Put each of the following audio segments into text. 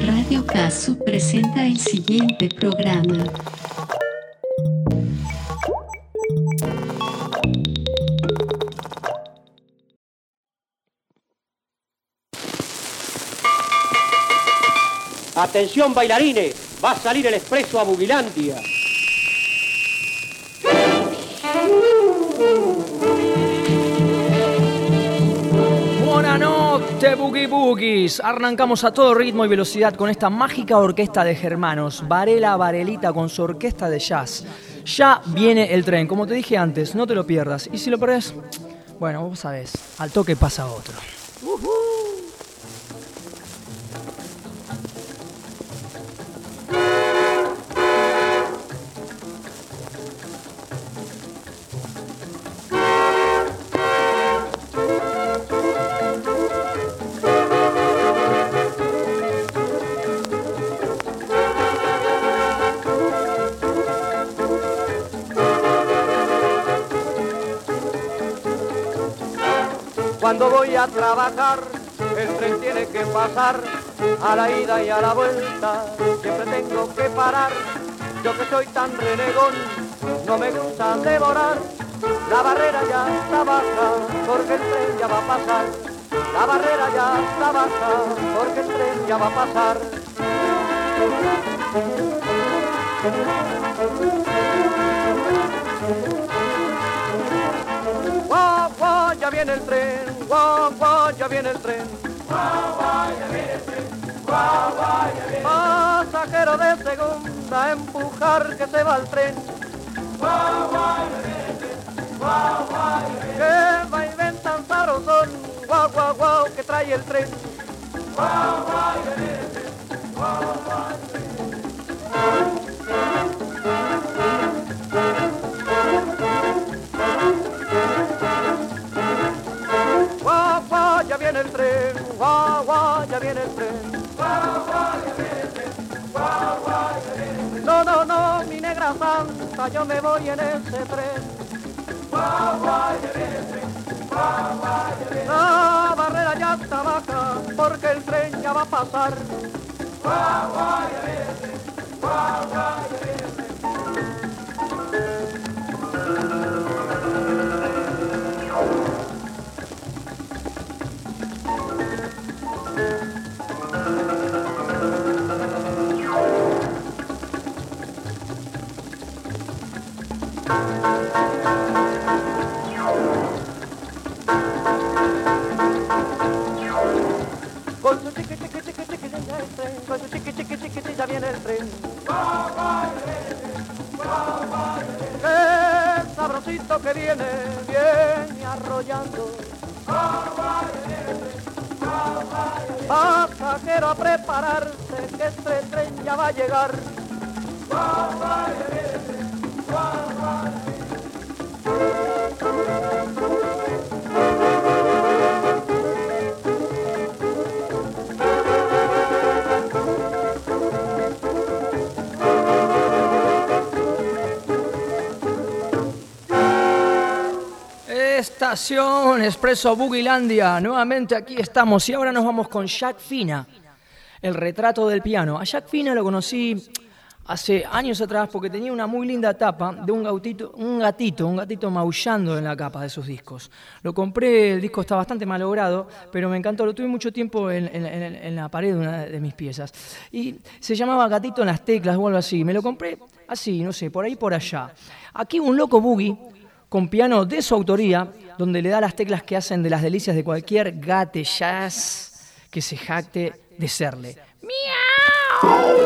Radio Casu presenta el siguiente programa. Atención bailarines, va a salir el expreso a Bugilandia. Noches, Boogie Boogies. Arrancamos a todo ritmo y velocidad con esta mágica orquesta de germanos, Varela Varelita con su orquesta de jazz. Ya viene el tren, como te dije antes, no te lo pierdas. Y si lo perdés, bueno, vos sabés, al toque pasa otro. Cuando el tren tiene que pasar a la ida y a la vuelta. Siempre tengo que parar. Yo que soy tan renegón, no me gusta devorar. La barrera ya está baja, porque el tren ya va a pasar. La barrera ya está baja, porque el tren ya va a pasar. Ya viene el tren, guau, guau, ya viene el tren. Guau, guau, ya viene el tren. Guau, guau, ya viene Pasajero de segunda, empujar que se va el tren. Guau, guau, ya viene el tren. Guau, guau, ya viene Que va y ven tan zarozón, guau, guau, guau, que trae el tren. Guau, guau, ya viene el tren. Guau, guau, el tren, guau, guau, ya viene el tren. Guau, guau, ya viene el tren, guau, guau, ya viene el tren. No, no, no, mi negra santa, yo me voy en ese tren. Guau, guau, ya viene el tren, guau, guau, ya viene el tren. La barrera ya está baja, porque el tren ya va a pasar. Guau, guau, ya viene el tren, guau, guau, ya viene el tren. Chiqui chiqui chiqui chiqui ya viene el tren. Qué sabrosito que viene, viene arrollando. Pasajero a prepararse, que este tren ya va a llegar. Estación Expreso Bugilandia. Nuevamente aquí estamos y ahora nos vamos con Jack Fina, el retrato del piano. A Jack Fina lo conocí hace años atrás porque tenía una muy linda tapa de un gatito, un gatito, un gatito maullando en la capa de sus discos. Lo compré, el disco está bastante malogrado, pero me encantó, lo tuve mucho tiempo en- en- en la pared de una de mis piezas. Y se llamaba Gatito en las teclas o algo así. Me lo compré así, no sé, por ahí por allá. Aquí un loco boogie con piano de su autoría, donde le da las teclas que hacen de las delicias de cualquier gate jazz que se jacte de serle. ¡Miau!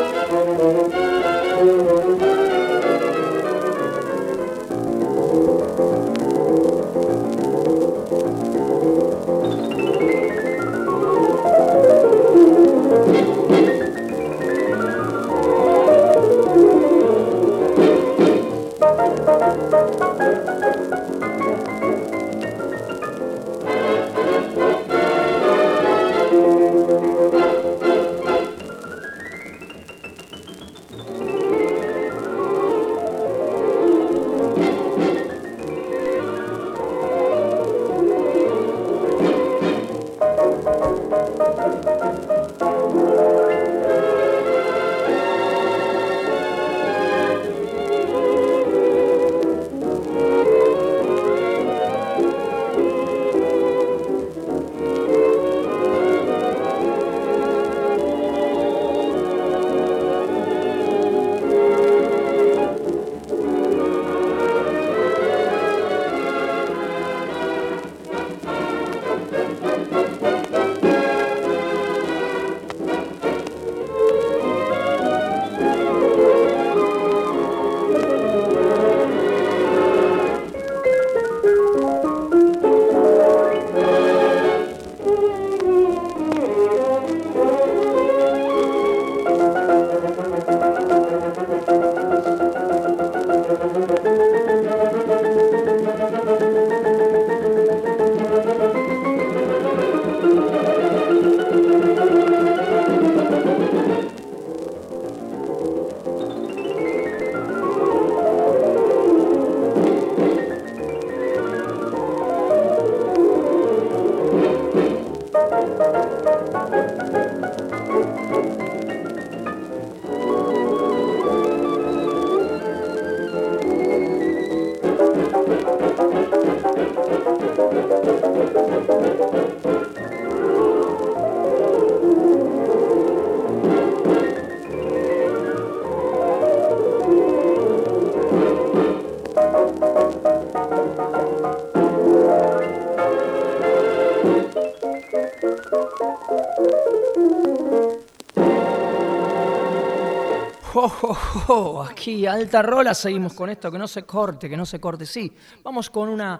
Aquí, alta rola, seguimos con esto, que no se corte, que no se corte. Sí, vamos con una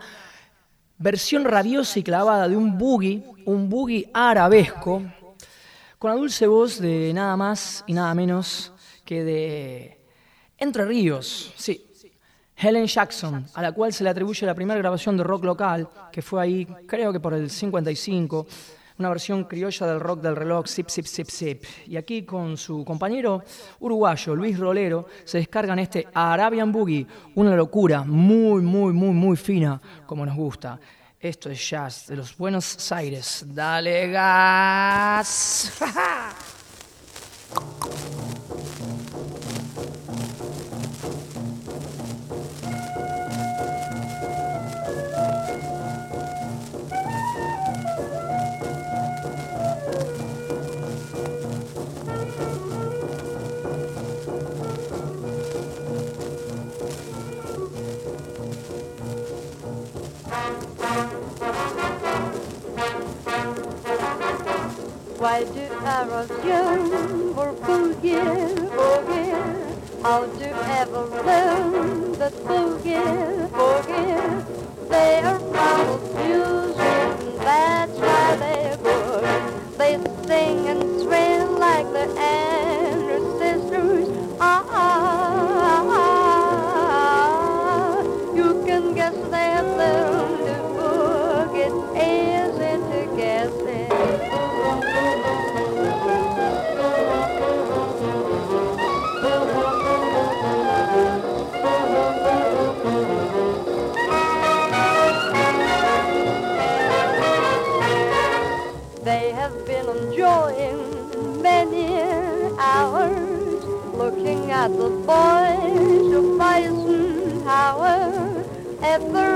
versión rabiosa y clavada de un boogie, un boogie arabesco, con la dulce voz de nada más y nada menos que de Entre Ríos, sí, Helen Jackson, a la cual se le atribuye la primera grabación de rock local, que fue ahí, creo que por el 55 una versión criolla del rock del reloj Zip Zip Zip Zip. Y aquí con su compañero uruguayo Luis Rolero se descargan este Arabian Boogie, una locura muy, muy, muy, muy fina, como nos gusta. Esto es jazz de los Buenos Aires. Dale gas. Why do arrows yearn for boogie, boogie? How do ever learn that boogie, boogie? They are proud of music, that's why they're good. They sing and swing like the Andrews Geräusche auf weißen ever.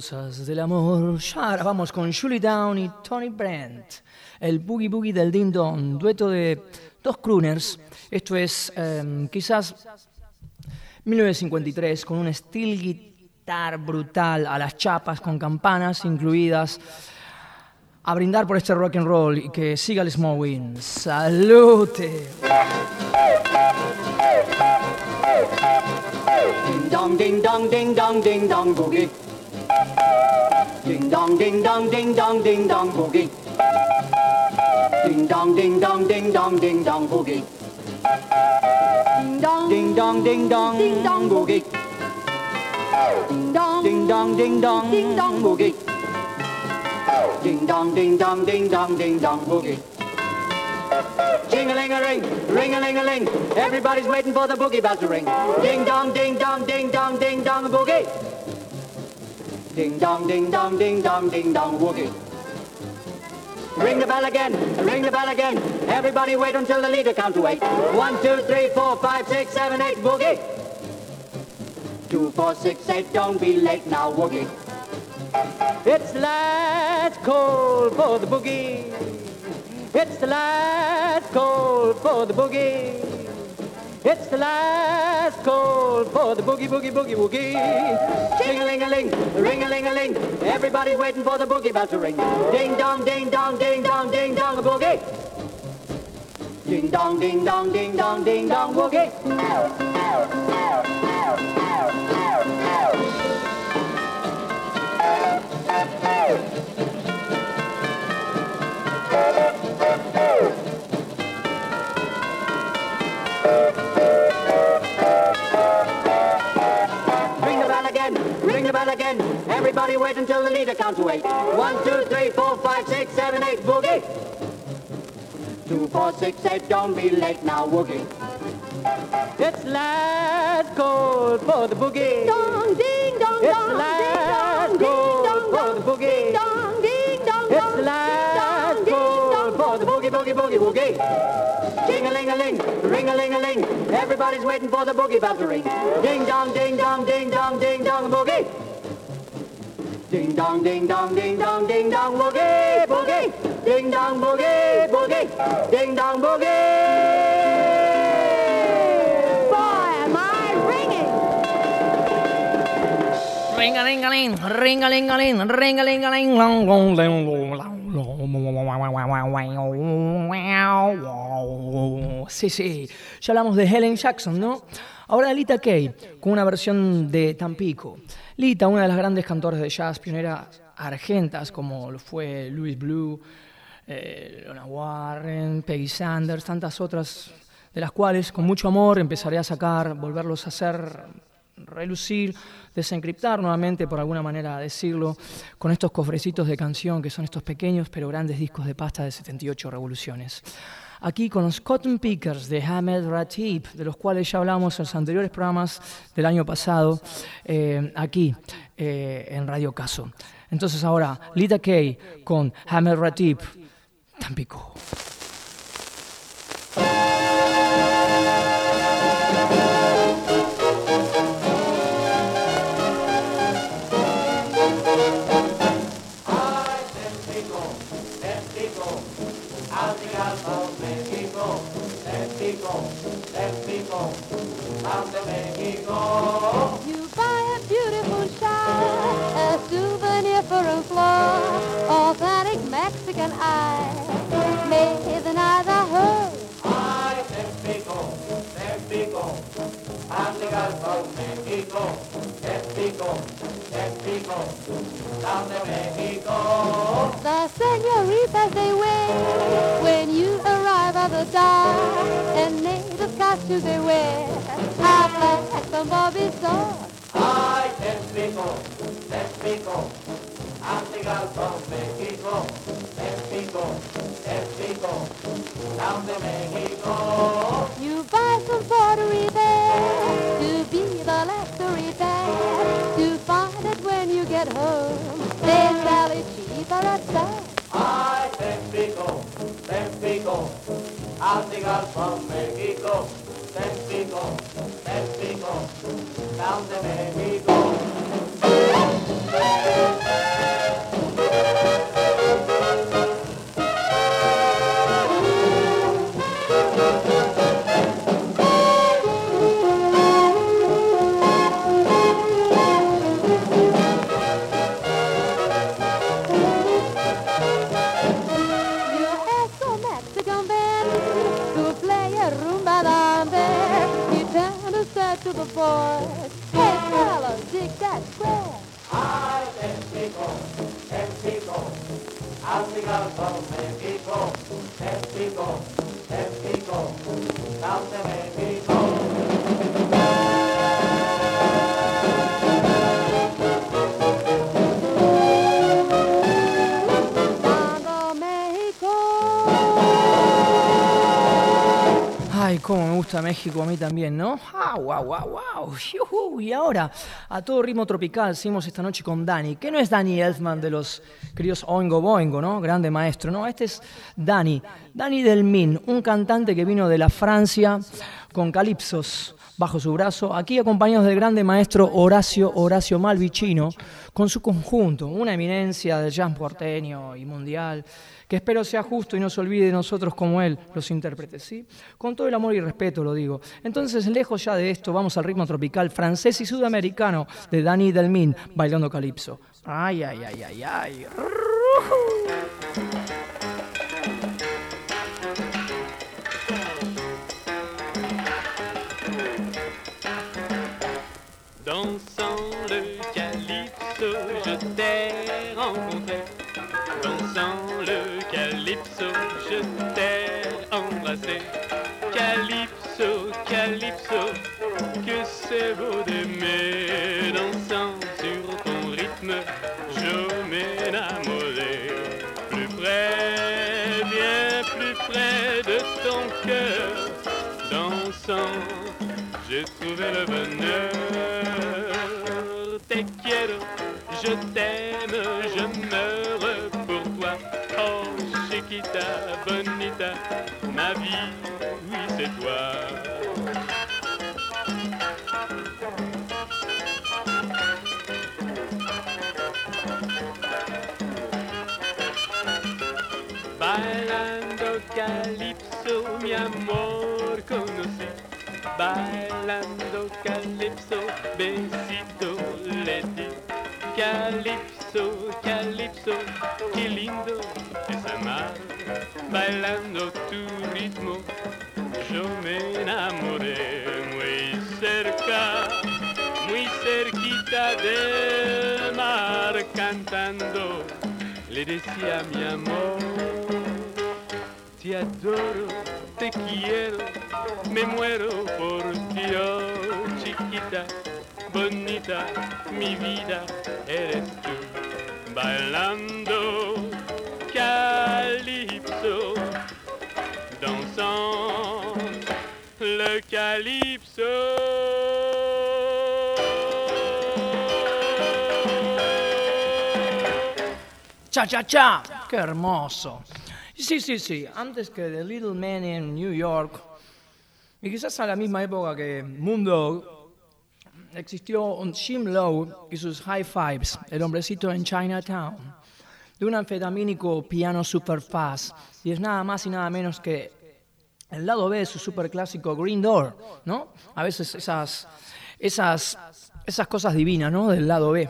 Cosas del amor. Ya ahora vamos con Julie Down y Tony Brent, el boogie boogie del ding dong, dueto de dos crooners. Esto es em, quizás 1953 con un steel guitar brutal a las chapas con campanas incluidas. A brindar por este rock and roll y que siga el Smowin. ¡Salute! Ding dong, ding dong, ding dong, ding dong boogie. Ding dong, ding dong, ding dong, ding dong boogie. Ding dong, ding dong, ding dong, ding dong boogie. Ding dong, Ding dong, ding dong, Ding dong. boogie. ding dong, Ding dong, ding dong, Ding dong. boogie. Ding dong, ding dong, ding dong, ding dong boogie. Jing-a-ling-a-ring, ring-a-ling-a-ling. Everybody's waiting for the boogie bell to ring. Ding dong, ding dong, ding dong, ding dong boogie. Ding dong, ding dong, ding dong, ding dong boogie. Ring the bell again, ring the bell again. Everybody wait until the leader count to eight. One, two, three, four, five, six, seven, eight, boogie. Two, four, six, eight, don't be late now, woogie. It's the last call for the boogie. It's the last call for the boogie. It's the last call for the boogie, boogie, boogie, woogie. Ting-a-ling-a-ling, ring-a-ling-a-ling. Everybody's waiting for the boogie bell to ring. Ding-dong, ding-dong, ding-dong, ding-dong, a boogie. Ding-dong, ding-dong, ding-dong, ding-dong, woogie. Oh! Ring the bell again, ring the bell again. Everybody wait until the leader counts to eight. One, two, three, four, five, six, seven, eight, boogie. Two, four, six, eight, don't be late now, woogie. It's last call for the boogie. Ding Dong, ding, dong, It's dong, last ding, dong, ding, dong, for the boogie. ding, dong, ding, dong, It's last call for the boogie, boogie, boogie, woogie. Ding-a-ling-a-ling, ring-a-ling-a-ling. Everybody's waiting for the boogie bell to ring. Ding-dong, ding-dong, ding-dong, ding-dong, boogie. Ding-dong, ding-dong, ding-dong, ding-dong, boogie, boogie. Ding-dong, boogie, boogie. Ding-dong, boogie. ring a ling a ling ring a ling a ling ring a ling a ling long long long long long Sí, sí, ya hablamos de Helen Jackson, ¿no? Ahora Lita Kay, con una versión de Tampico. Lita, una de las grandes cantoras de jazz, pioneras argentas, como lo fue Louis Blue, eh, Lona Warren, Peggy Sanders, tantas otras, de las cuales con mucho amor empezaré a sacar, volverlos a hacer relucir, desencriptar nuevamente, por alguna manera decirlo, con estos cofrecitos de canción que son estos pequeños pero grandes discos de pasta de 78 revoluciones. Aquí con los Cotton Pickers de Hamed Ratib, de los cuales ya hablamos en los anteriores programas del año pasado, eh, aquí eh, en Radio Caso. Entonces ahora, Lita Kay con Hamed Ratib, Tampico. and go, from to Mexico. You buy a beautiful shawl, a souvenir for a floor, authentic Mexican eye. May the night I heard. I, Mexico, Mexico, I'm the Gulf from Mexico, Mexico, Mexico, down to Mexico. The senoritas they wait when you arrive at the dock and they do they wear? Atlas hats and bobby socks. Ay, te explico, te explico. Hazte México, México, México, down to Mexico. You buy some pottery there to be the luxury there to find it when you get home. They sell it cheaper at that. Ay, México, México, hazte from México. Let's be go, let's be go, down the way go. boys. Hey, fellas, dig that square. I am Mexico, Mexico. I'll sing out Mexico, Mexico. Gusta México a mí también, ¿no? ¡Ah, guau, guau! ¡Yujú! Y ahora, a todo ritmo tropical, seguimos esta noche con Dani, que no es Dani Elfman de los críos Oingo Boingo, ¿no? Grande maestro, ¿no? Este es Dani, Dani Delmin, un cantante que vino de la Francia con calipsos bajo su brazo, aquí acompañados del grande maestro Horacio Horacio Malvicino, con su conjunto, una eminencia del jazz porteño y mundial, que espero sea justo y no se olvide de nosotros como él, los intérpretes, ¿sí? Con todo el amor y respeto lo digo. Entonces, lejos ya de esto, vamos al ritmo tropical francés y sudamericano de Dani Delmin, bailando calipso. Ay, ay, ay, ay, ay. Dansant le calypso, je t'ai rencontré. Dansant le calypso, je t'ai embrassé. Calypso, calypso, que c'est beau d'aimer. Dansant sur ton rythme, je m'enamorais. Plus près, bien plus près de ton cœur. Dansant, j'ai trouvé le bonheur. Te quiero, je t'aime, je meurs pour toi. Oh, chiquita, bonita, ma vie, oui, c'est toi. Bailando calypso, mi. Bailando calypso, besito le di. Calypso, calypso, qué lindo es amar. Bailando tu ritmo, yo me enamoré muy cerca, muy cerquita del mar, cantando. Le decía mi amor, te adoro, te quiero, me muero por ti, oh chiquita, bonita, mi vida eres tú. Bailando calypso, dansant le calypso. Cha, cha, cha. Hermoso. Sí, sí, sí. Antes que The Little Man in New York, y quizás a la misma época que Mundo, existió un Jim Lowe y sus High Fives, el hombrecito en Chinatown, de un anfetamínico piano super fast. Y es nada más y nada menos que el lado B de su super clásico Green Door, ¿no? A veces esas, esas, esas cosas divinas, ¿no? Del lado B.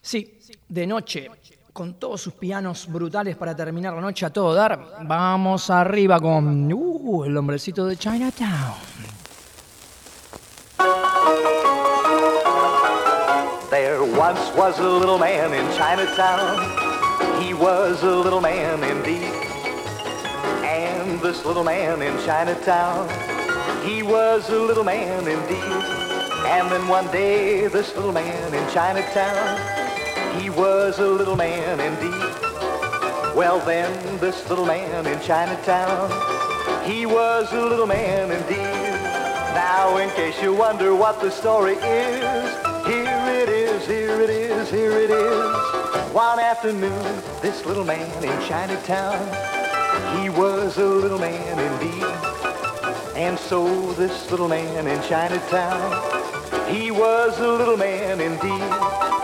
Sí, de noche, con todos sus pianos brutales para terminar la noche a todo dar, vamos arriba con uh, el hombrecito de Chinatown. There once was a little man in Chinatown. He was a little man indeed. And this little man in Chinatown, he was a little man indeed. And then one day, this little man in Chinatown, he was a little man indeed. Well then, this little man in Chinatown, he was a little man indeed. Now, in case you wonder what the story is, here it is, here it is, here it is. One afternoon, this little man in Chinatown, he was a little man indeed. And so this little man in Chinatown, he was a little man indeed.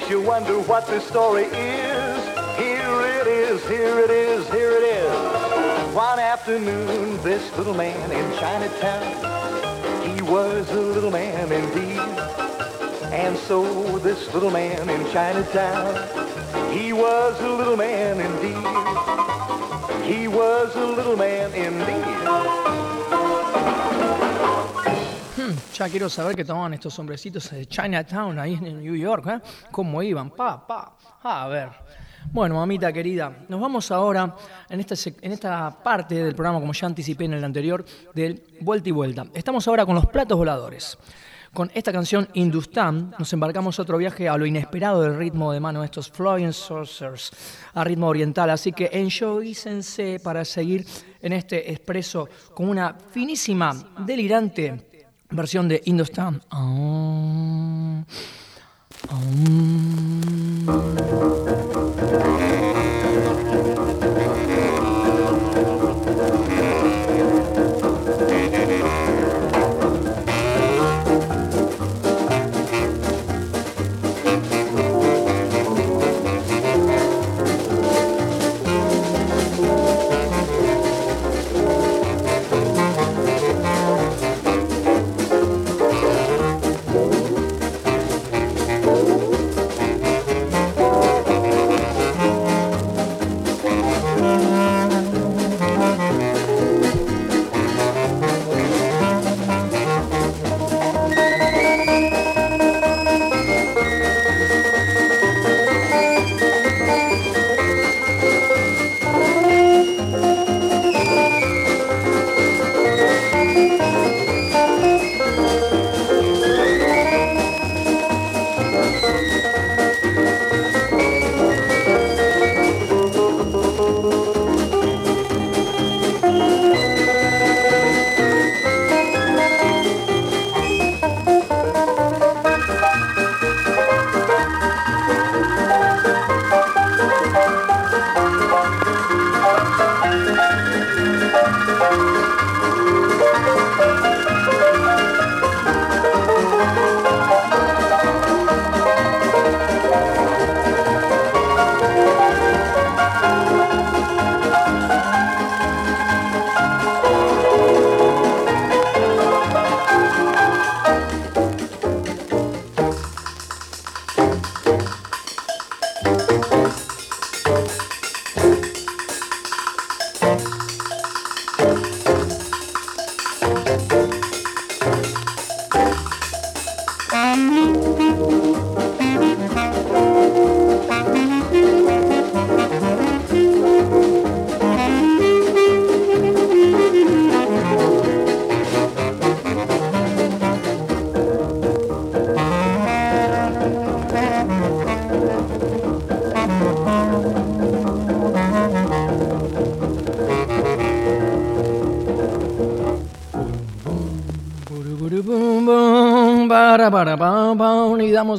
Case you wonder what this story is, here it is, here it is, here it is. One afternoon, this little man in Chinatown, he was a little man indeed. And so this little man in Chinatown, he was a little man indeed. He was a little man indeed. Ya quiero saber qué tomaban estos hombrecitos de Chinatown ahí en New York, ¿eh? ¿Cómo iban? Pa, pa. A ver. Bueno, mamita querida, nos vamos ahora en esta, en esta parte del programa, como ya anticipé en el anterior, del vuelta y vuelta. Estamos ahora con los platos voladores. Con esta canción Hindustan nos embarcamos otro viaje a lo inesperado del ritmo de mano de estos Flying Saucers a ritmo oriental. Así que enjoyícense para seguir en este expreso con una finísima, delirante versión de Hindustan. Ah, Burubum,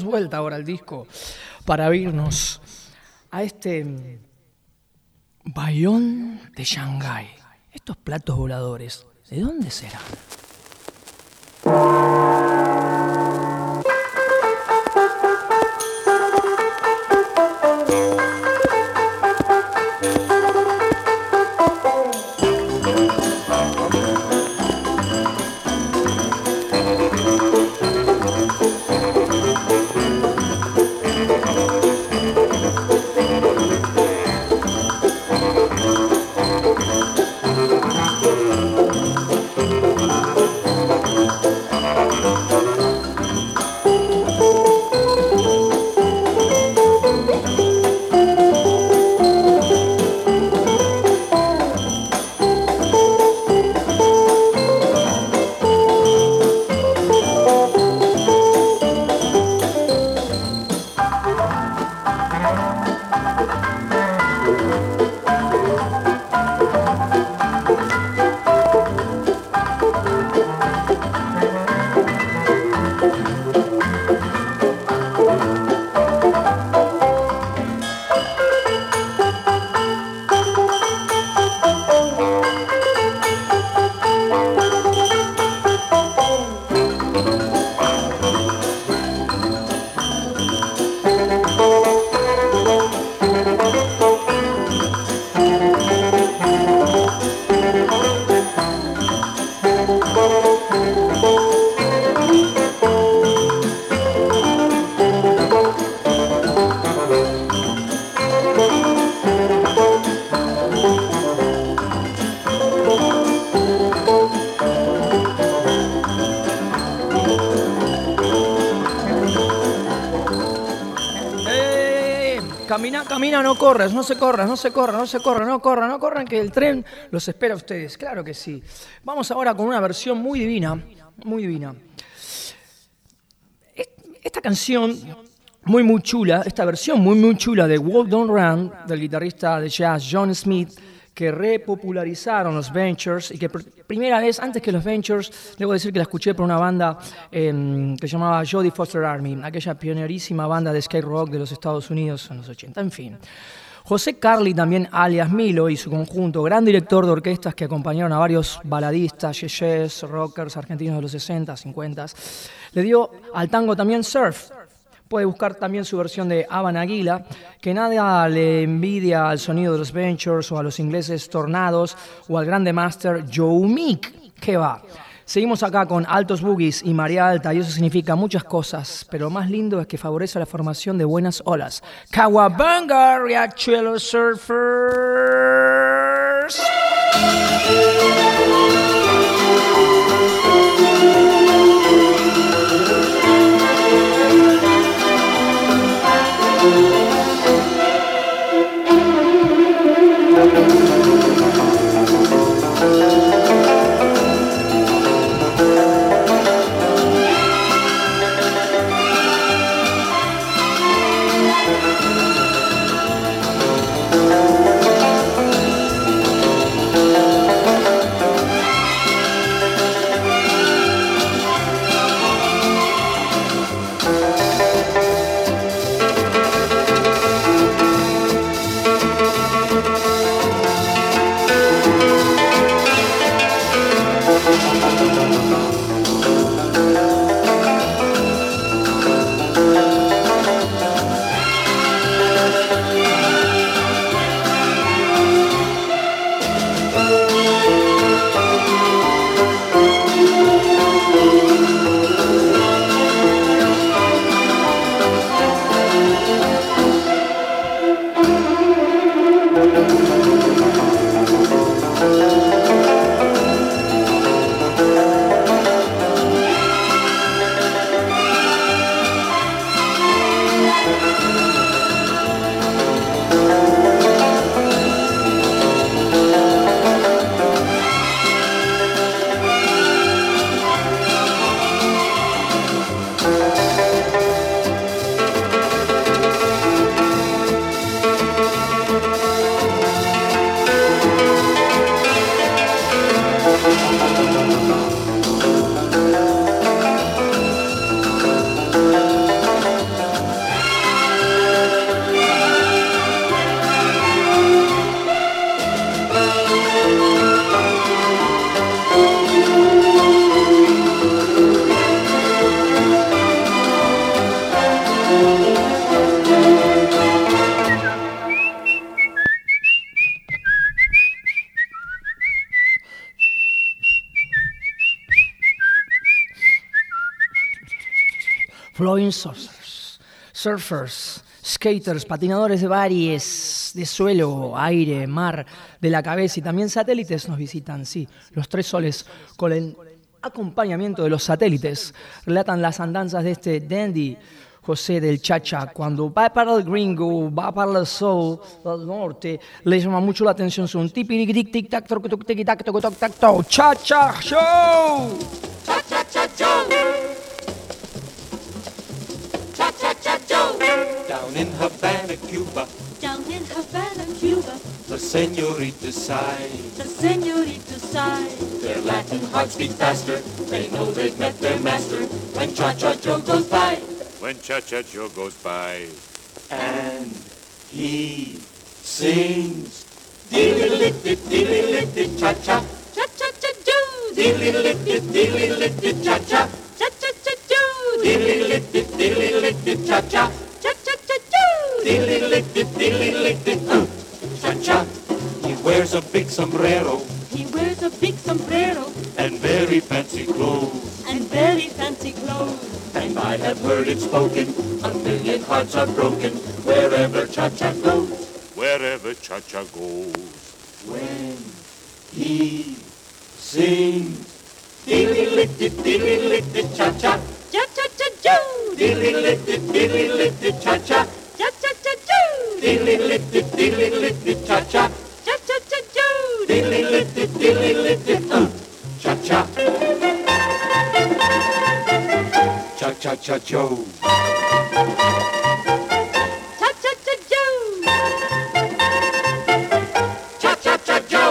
vuelta ahora al disco para irnos a este Bayón de Shanghái. Estos platos voladores, ¿de dónde serán? Corras, no se corras, no se corra, no se corra, no corran, no corran, que el tren los espera a ustedes. Claro que sí. Vamos ahora con una versión muy divina, muy divina. Esta canción, muy, muy chula, esta versión muy, muy chula de Walk Don't Run, del guitarrista de jazz John Smith, que repopularizaron los Ventures y que primera vez, antes que los Ventures, debo decir que la escuché por una banda em, que se llamaba Jodie Foster Army, aquella pionerísima banda de skate rock de los Estados Unidos en los 80. En fin. José Carli, también alias Milo, y su conjunto, gran director de orquestas que acompañaron a varios baladistas, yeyes, rockers argentinos de los 60, 50, le dio al tango también surf. Puede buscar también su versión de Avan Aguila, que nada le envidia al sonido de los Ventures o a los ingleses Tornados o al grande master Joe Meek. que va? Seguimos acá con altos boogies y marea alta y eso significa muchas cosas, pero lo más lindo es que favorece la formación de buenas olas. Kawabanga, Riachuelo Surfers. Surfers, skaters, patinadores de bares, de suelo, aire, mar, de la cabeza. Y también satélites nos visitan, sí, los tres soles con el acompañamiento de los satélites relatan las andanzas de este dandy José del Chacha, cuando va para el gringo, va para el sol del norte, le llama mucho la atención su un tic tac toc toc tac toc tac toc. Cha cha show. Down in Havana, Cuba, Down in Havana, Cuba, the senoritas sigh. the senorita sigh. Their Latin hearts beat faster. They know they've met their master when Cha Cha Joe goes by. When Cha Cha Joe goes by. And he sings. Dilly-lit-dit, dilly-lit-dit, cha-cha. Cha cha cha Joe. Dilly-lit-dit, dilly-lit-dit, cha-cha. Cha cha cha Joe. Dilly-lit-dit, dilly-lit-dit, cha-cha. Cha cha cha Dilly-lit-dit, dilly-lit-dit, uh, cha-cha. He wears a big sombrero He wears a big sombrero and very fancy clothes. and very fancy clothes. And I have heard it spoken, a million hearts are broken wherever Cha-Cha goes. Wherever Cha Cha goes. When he sings, dilly-lit-dit, dilly-lit-dit, cha-cha. Cha cha cha Joe. Dilly-lit-dit, dilly-lit-dit. Cha cha cha cha. Cha cha cha cha cha. Cha cha cha. Cha cha cha. Cha cha cha.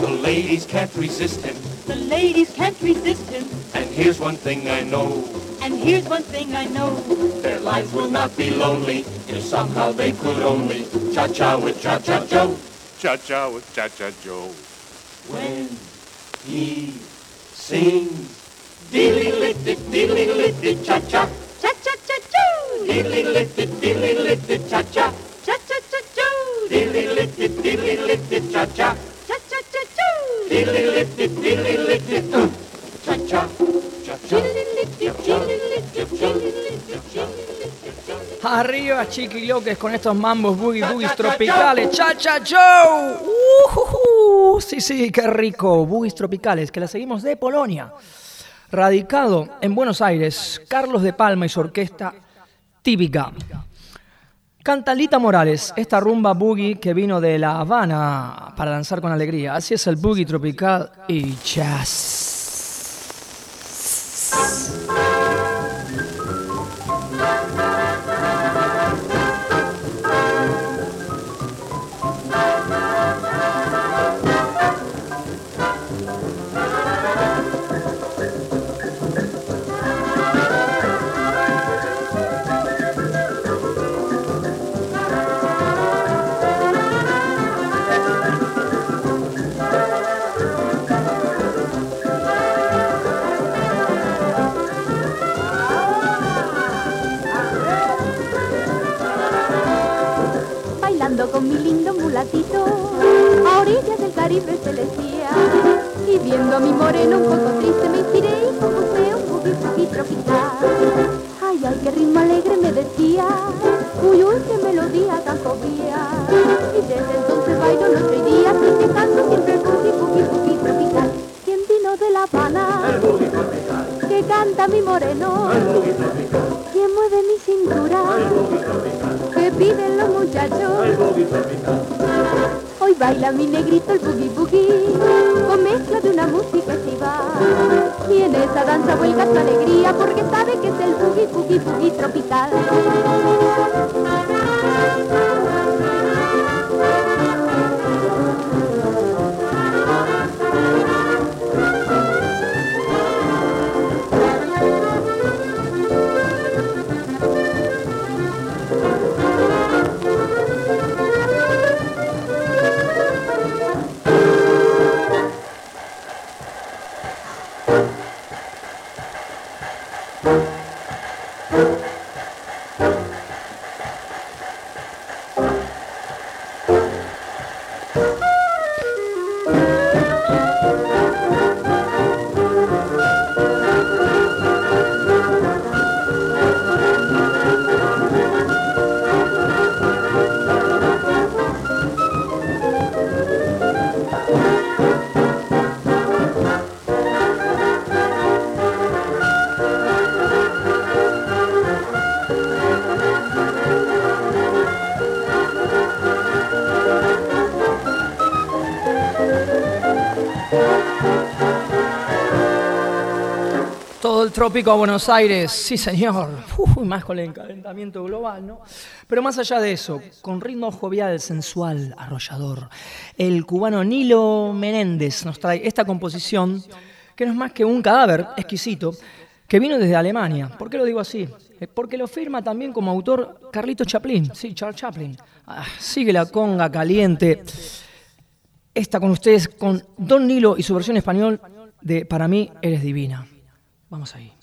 The ladies can't resist him. The ladies can't resist him. And here's one thing I know. And here's one thing I know. Their lives will not be lonely if somehow they could only cha-cha with cha-cha-cho. Cha-cha with Cha-Cha Joe. When he sings diddly-lit-dit, diddly-lit-dit, cha-cha. Cha-cha-cha-choo. Diddly-lit-dit, diddly-lit-dit, cha-cha. Cha-cha-cha-choo. Diddly-lit-dit, diddly-lit-dit, cha-cha. Cha-cha-cha-choo. Diddly-lit-dit, diddly-lit-dit, uh, cha-cha. Arriba, chiquiloques, con estos mambos boogie boogies tropicales. ¡Cha, cha, Joe! Sí, sí, qué rico. Boogies tropicales, que la seguimos de Polonia. Radicado en Buenos Aires, Carlos de Palma y su orquesta típica. Canta Lita Morales, esta rumba boogie que vino de La Habana para danzar con alegría. Así es el boogie tropical y jazz. Um. A orillas del Caribe se decía y viendo a mi moreno un poco triste me inspiré y compuse un boogie tropical. Ay ay qué ritmo alegre me decía uy uy qué melodía tan cogía. Y desde entonces bailo noche y día practicando siempre el boogie boogie tropical. Quien vino de La Habana que canta mi moreno quien mueve mi cintura que piden los muchachos. Hoy baila mi negrito el boogie boogie, con mezcla de una música estival. Y en esa danza vuelca su alegría, porque sabe que es el boogie boogie boogie tropical. Trópico a Buenos Aires, sí señor. Uy, más con el calentamiento global, ¿no? Pero más allá de eso, con ritmo jovial, sensual, arrollador, el cubano Nilo Menéndez nos trae esta composición que no es más que un cadáver exquisito que vino desde Alemania. ¿Por qué lo digo así? Eh, Porque lo firma también como autor Carlito Chaplin, sí, Charles Chaplin. Ah, sigue la conga caliente. Esta con ustedes, con Don Nilo y su versión español de Para mí eres divina. Vamos ahí.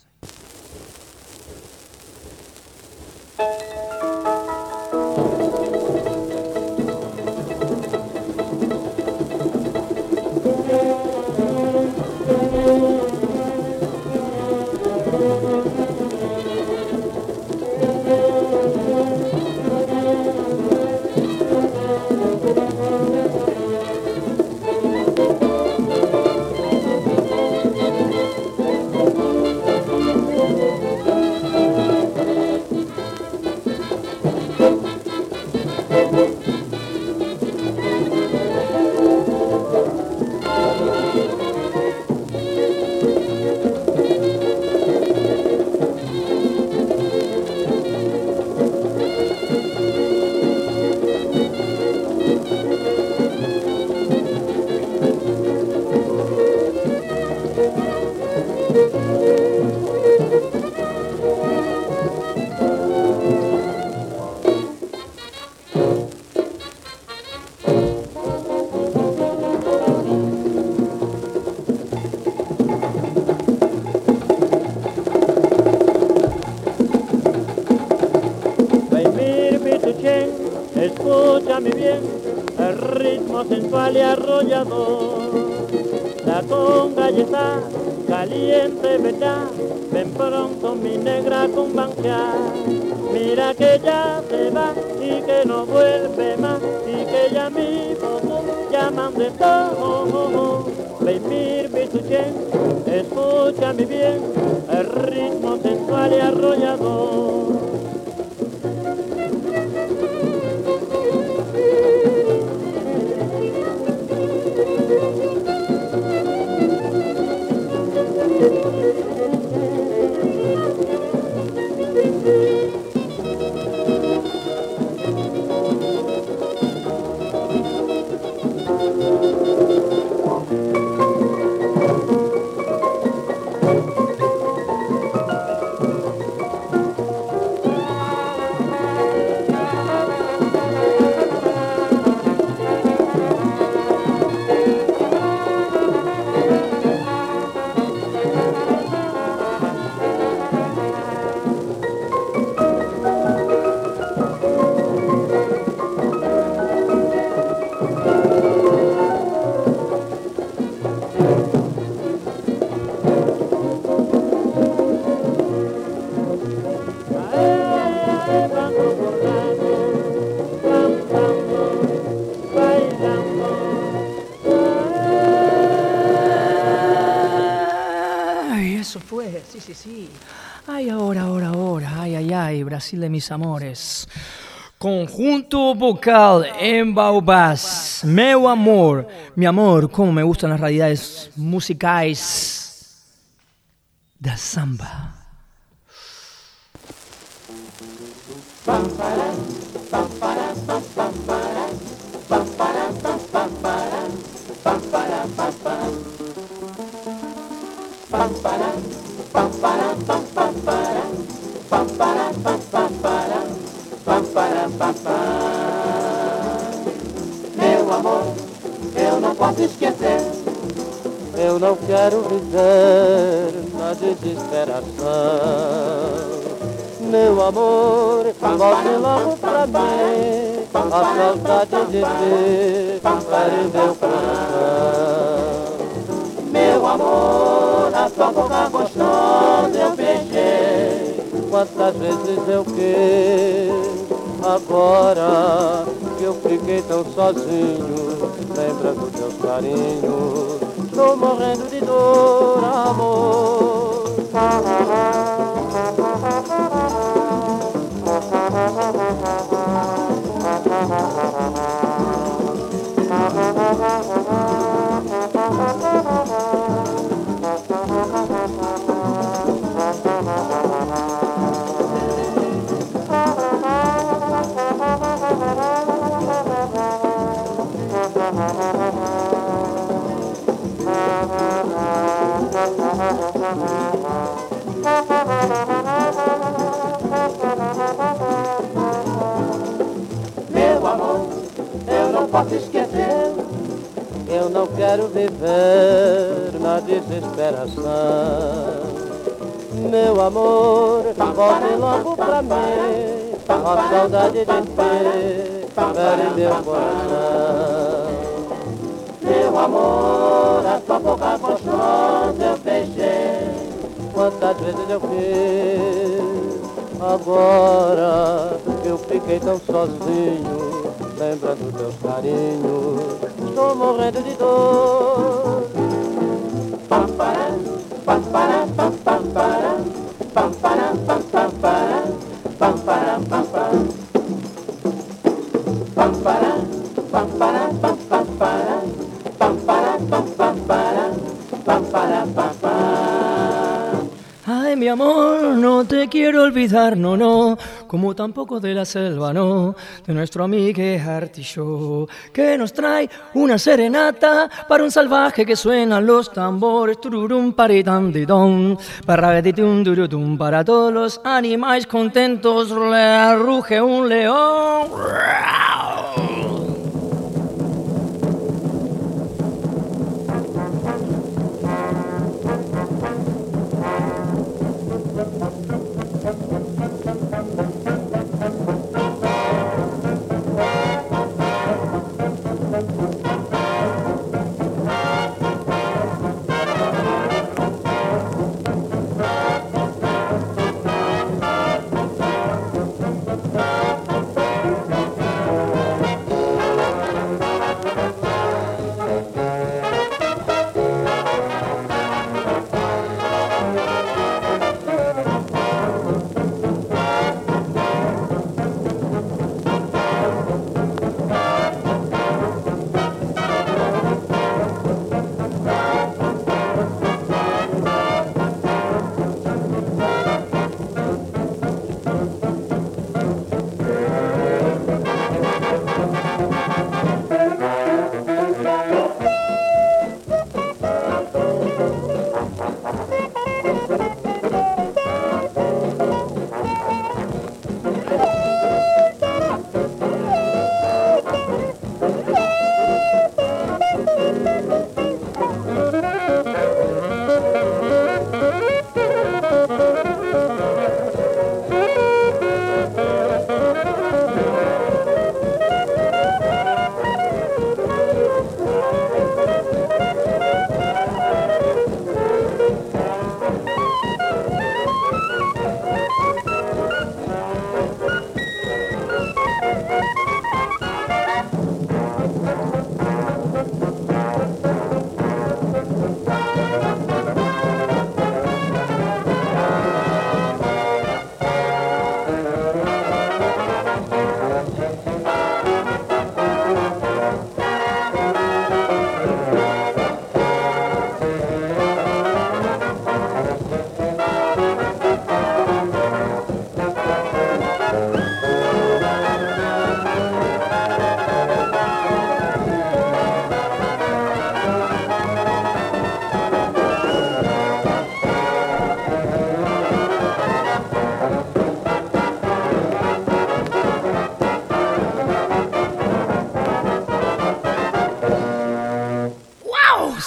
De mis amores. Conjunto vocal en Baubás. Meu amor, mi amor, cómo me gustan las realidades musicais da samba. Meu amor, eu não posso esquecer. Eu não quero viver na desesperação. Meu amor, volte logo pra mim. A saudade de ti fere meu coração. Meu amor, a tua boca gostosa. Quantas vezes eu quis. Agora que eu fiquei tão sozinho Lembrando teus carinhos. Estou morrendo de dor, amor quero viver na desesperação. Meu amor, volte logo pra mim. A saudade de ti fere meu coração. Meu amor, a tua boca gostosa eu beijei. Quantas vezes eu fiz Agora eu fiquei tão sozinho Lembrando teus carinhos Dor Pam, param, pam, param, pam, pam, pam, pam. Ay, mi amor, no te quiero olvidar, no, no, como tampoco de la selva, no, de nuestro amigo Artillo, que nos trae una serenata para un salvaje que suenan los tambores, tururum paritandidón, para durutum, para todos los animales contentos, ruge un león.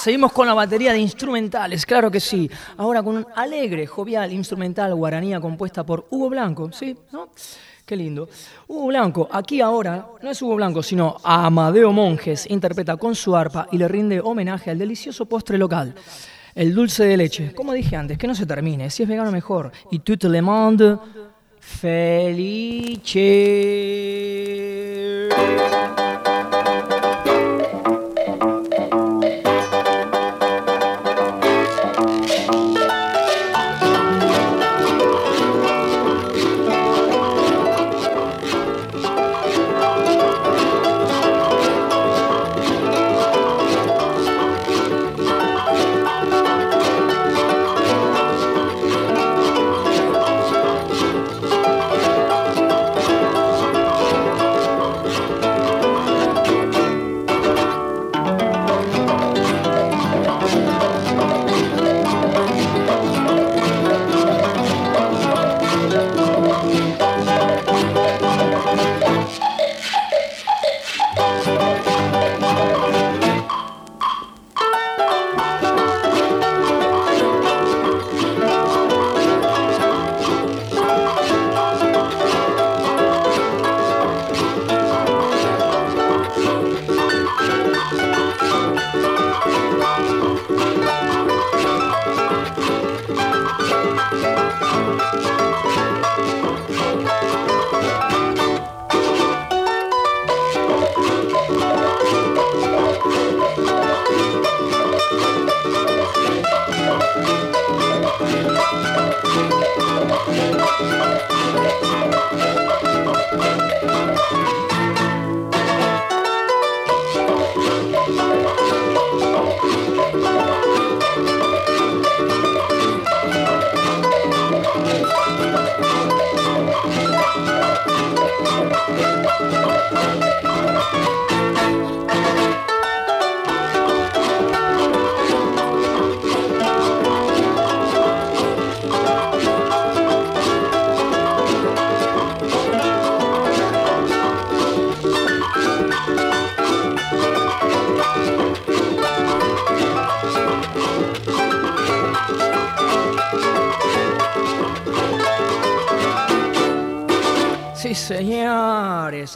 Seguimos con la batería de instrumentales, claro que sí. Ahora con un alegre, jovial instrumental guaranía compuesta por Hugo Blanco, ¿sí? ¿No? Qué lindo. Hugo Blanco, aquí ahora, no es Hugo Blanco, sino Amadeo Monjes, interpreta con su arpa y le rinde homenaje al delicioso postre local. El dulce de leche. Como dije antes, que no se termine. Si es vegano, mejor. Y tout le monde felice.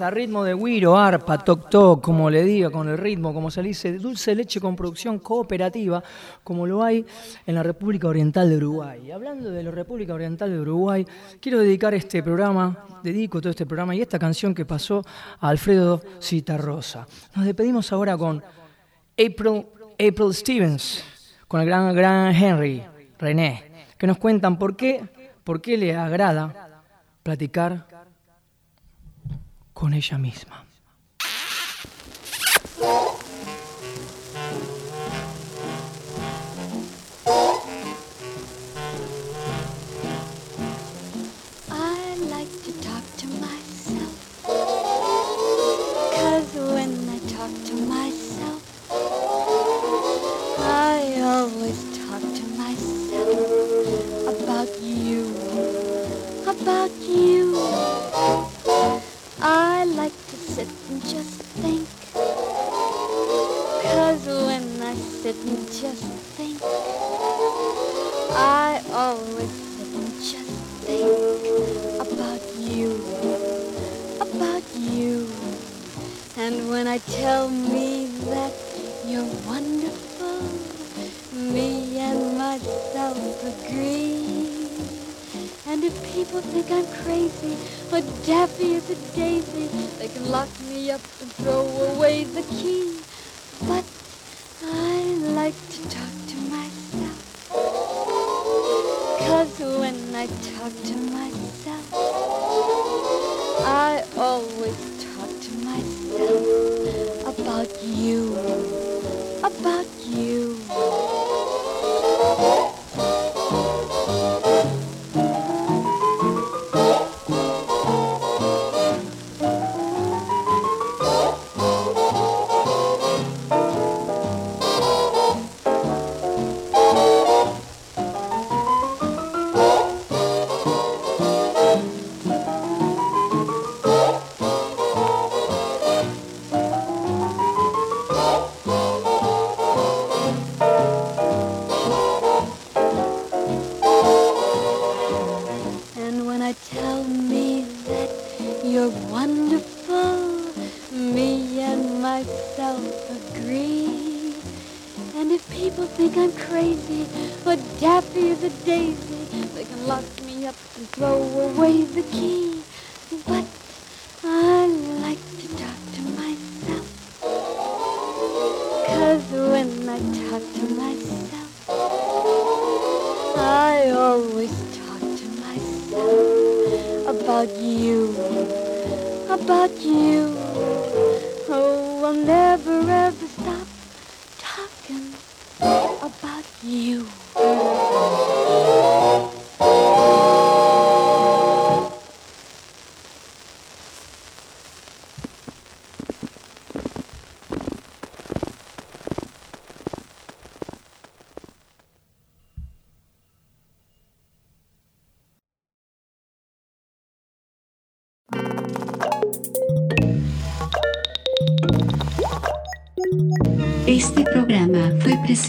A ritmo de guiro, arpa, toc toc, como le diga, con el ritmo, como se le dice, dulce leche con producción cooperativa, como lo hay en la República Oriental de Uruguay. Y hablando de la República Oriental de Uruguay, quiero dedicar este programa, dedico todo este programa y esta canción que pasó a Alfredo Citarrosa. Nos despedimos ahora con April, Stevens, con el gran, gran Henry René, que nos cuentan por qué, por qué le agrada platicar con ella misma.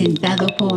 Presentado por.